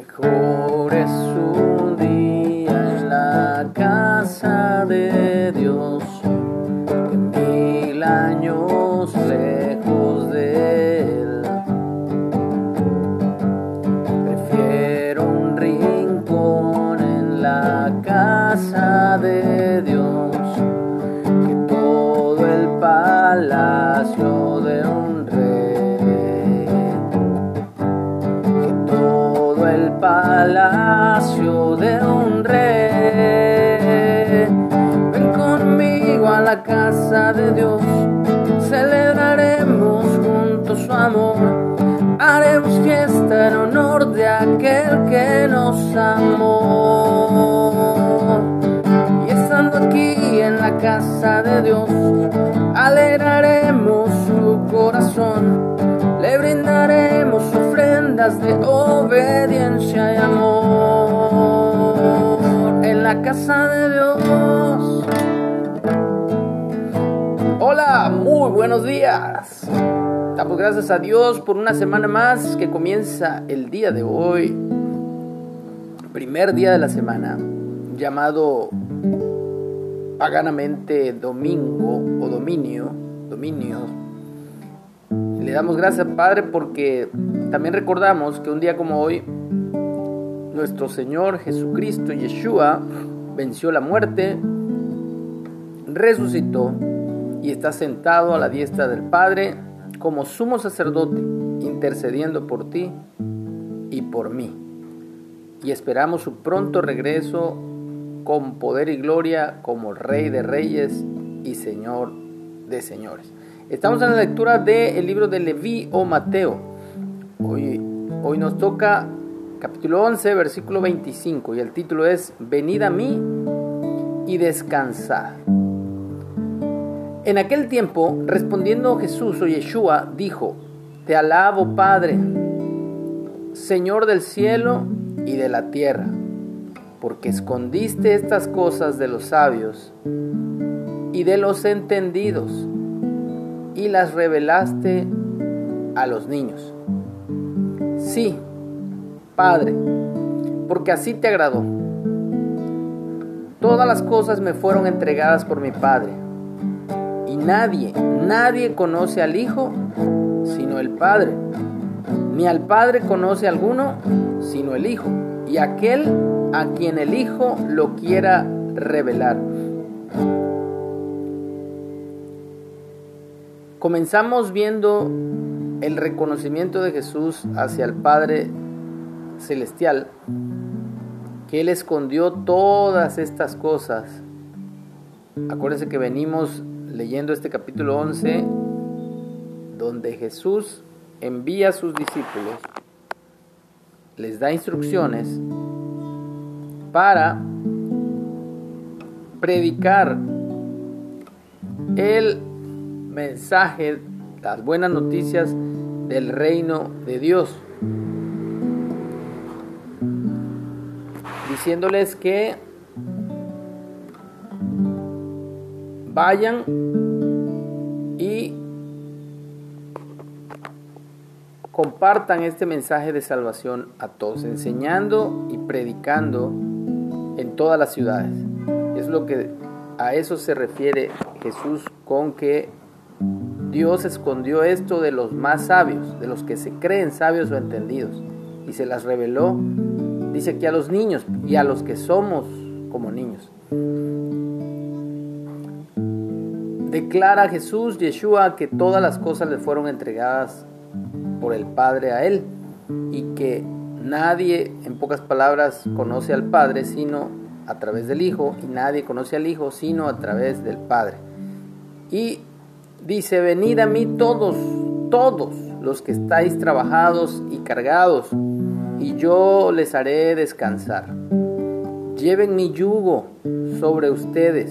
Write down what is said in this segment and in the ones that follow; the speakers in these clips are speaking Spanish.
Mejor es un día en la casa de Dios de un rey. Ven conmigo a la casa de Dios, celebraremos juntos su amor. Haremos fiesta en honor de aquel que nos amó. Y estando aquí en la casa de Dios, alegraremos su corazón. Le brindaremos ofrendas de obediencia de Dios. Hola, muy buenos días. Damos gracias a Dios por una semana más que comienza el día de hoy, primer día de la semana, llamado paganamente domingo o dominio, dominio. Le damos gracias Padre porque también recordamos que un día como hoy nuestro Señor Jesucristo Yeshua venció la muerte, resucitó y está sentado a la diestra del Padre como sumo sacerdote, intercediendo por ti y por mí. Y esperamos su pronto regreso con poder y gloria como Rey de Reyes y Señor de Señores. Estamos en la lectura del libro de Leví o Mateo. Hoy, hoy nos toca capítulo 11, versículo 25 y el título es Venid a mí y descansad. En aquel tiempo, respondiendo Jesús o Yeshua, dijo, Te alabo, Padre, Señor del cielo y de la tierra, porque escondiste estas cosas de los sabios y de los entendidos, y las revelaste a los niños. Sí, Padre, porque así te agradó. Todas las cosas me fueron entregadas por mi Padre y nadie, nadie conoce al Hijo sino el Padre. Ni al Padre conoce alguno sino el Hijo. Y aquel a quien el Hijo lo quiera revelar. Comenzamos viendo el reconocimiento de Jesús hacia el Padre Celestial, que Él escondió todas estas cosas. Acuérdense que venimos leyendo este capítulo 11, donde Jesús envía a sus discípulos, les da instrucciones para predicar el mensaje, las buenas noticias del reino de Dios, diciéndoles que vayan y compartan este mensaje de salvación a todos, enseñando y predicando en todas las ciudades. Es lo que a eso se refiere Jesús con que Dios escondió esto de los más sabios, de los que se creen sabios o entendidos, y se las reveló, dice que a los niños y a los que somos como niños. Declara Jesús, Yeshua, que todas las cosas le fueron entregadas por el Padre a Él y que nadie, en pocas palabras, conoce al Padre sino a través del Hijo y nadie conoce al Hijo sino a través del Padre. Y dice, venid a mí todos, todos los que estáis trabajados y cargados, y yo les haré descansar. Lleven mi yugo sobre ustedes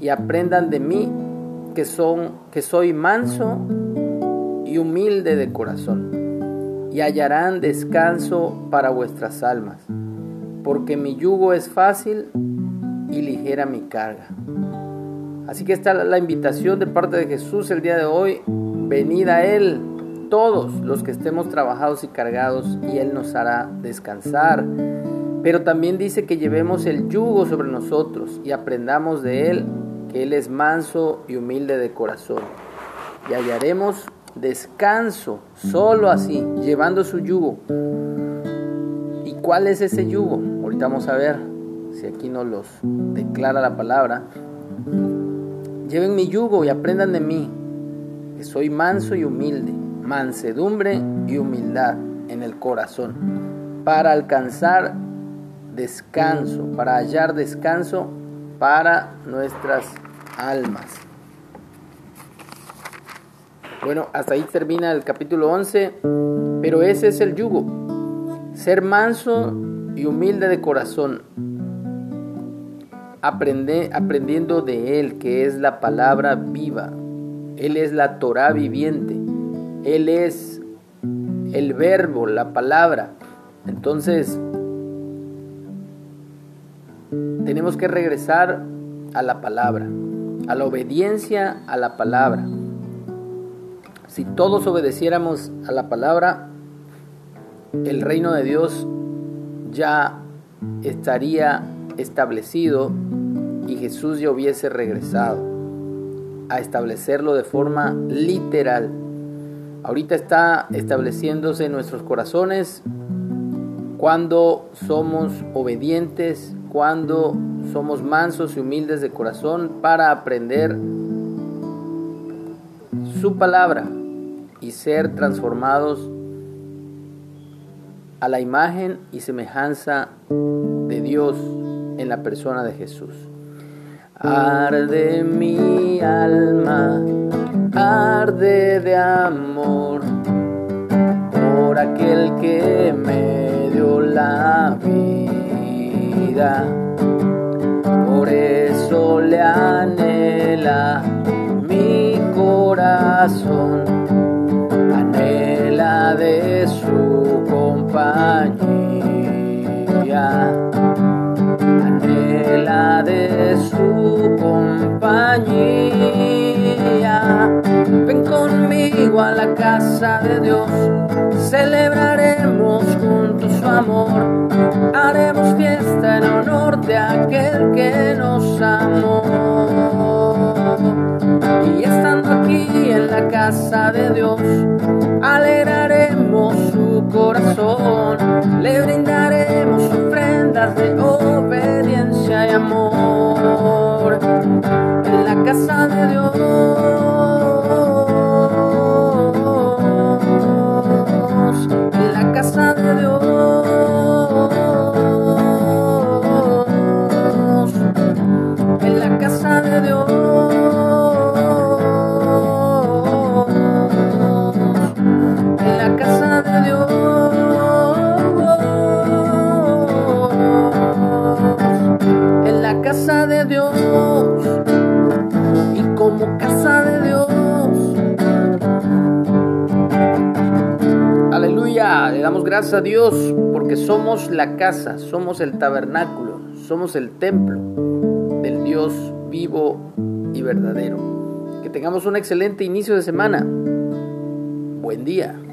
y aprendan de mí que, son, que soy manso y humilde de corazón, y hallarán descanso para vuestras almas, porque mi yugo es fácil y ligera mi carga. Así que está la invitación de parte de Jesús el día de hoy, venid a Él todos los que estemos trabajados y cargados y Él nos hará descansar. Pero también dice que llevemos el yugo sobre nosotros y aprendamos de Él, que Él es manso y humilde de corazón. Y hallaremos descanso solo así, llevando su yugo. ¿Y cuál es ese yugo? Ahorita vamos a ver si aquí nos los declara la palabra. Lleven mi yugo y aprendan de mí, que soy manso y humilde, mansedumbre y humildad en el corazón, para alcanzar descanso, para hallar descanso para nuestras almas. Bueno, hasta ahí termina el capítulo 11, pero ese es el yugo, ser manso y humilde de corazón, aprende, aprendiendo de Él, que es la palabra viva, Él es la Torah viviente, Él es el verbo, la palabra. Entonces, tenemos que regresar a la palabra, a la obediencia a la palabra. Si todos obedeciéramos a la palabra, el reino de Dios ya estaría establecido y Jesús ya hubiese regresado a establecerlo de forma literal. Ahorita está estableciéndose en nuestros corazones cuando somos obedientes cuando somos mansos y humildes de corazón para aprender su palabra y ser transformados a la imagen y semejanza de Dios en la persona de Jesús. Arde mi alma, arde de amor por aquel que me dio la vida. Por eso le anhela mi corazón, anhela de su compañía, Ven conmigo a la casa de Dios, celebraremos juntos su amor, haremos fiesta en honor de aquel que nos amó. Y estando aquí en la casa de Dios, alegraremos su corazón, le brindaremos ofrendas de obediencia y amor. Casa de Dios. Le damos gracias a Dios porque somos la casa, somos el tabernáculo, somos el templo del Dios vivo y verdadero. Que tengamos un excelente inicio de semana. Buen día.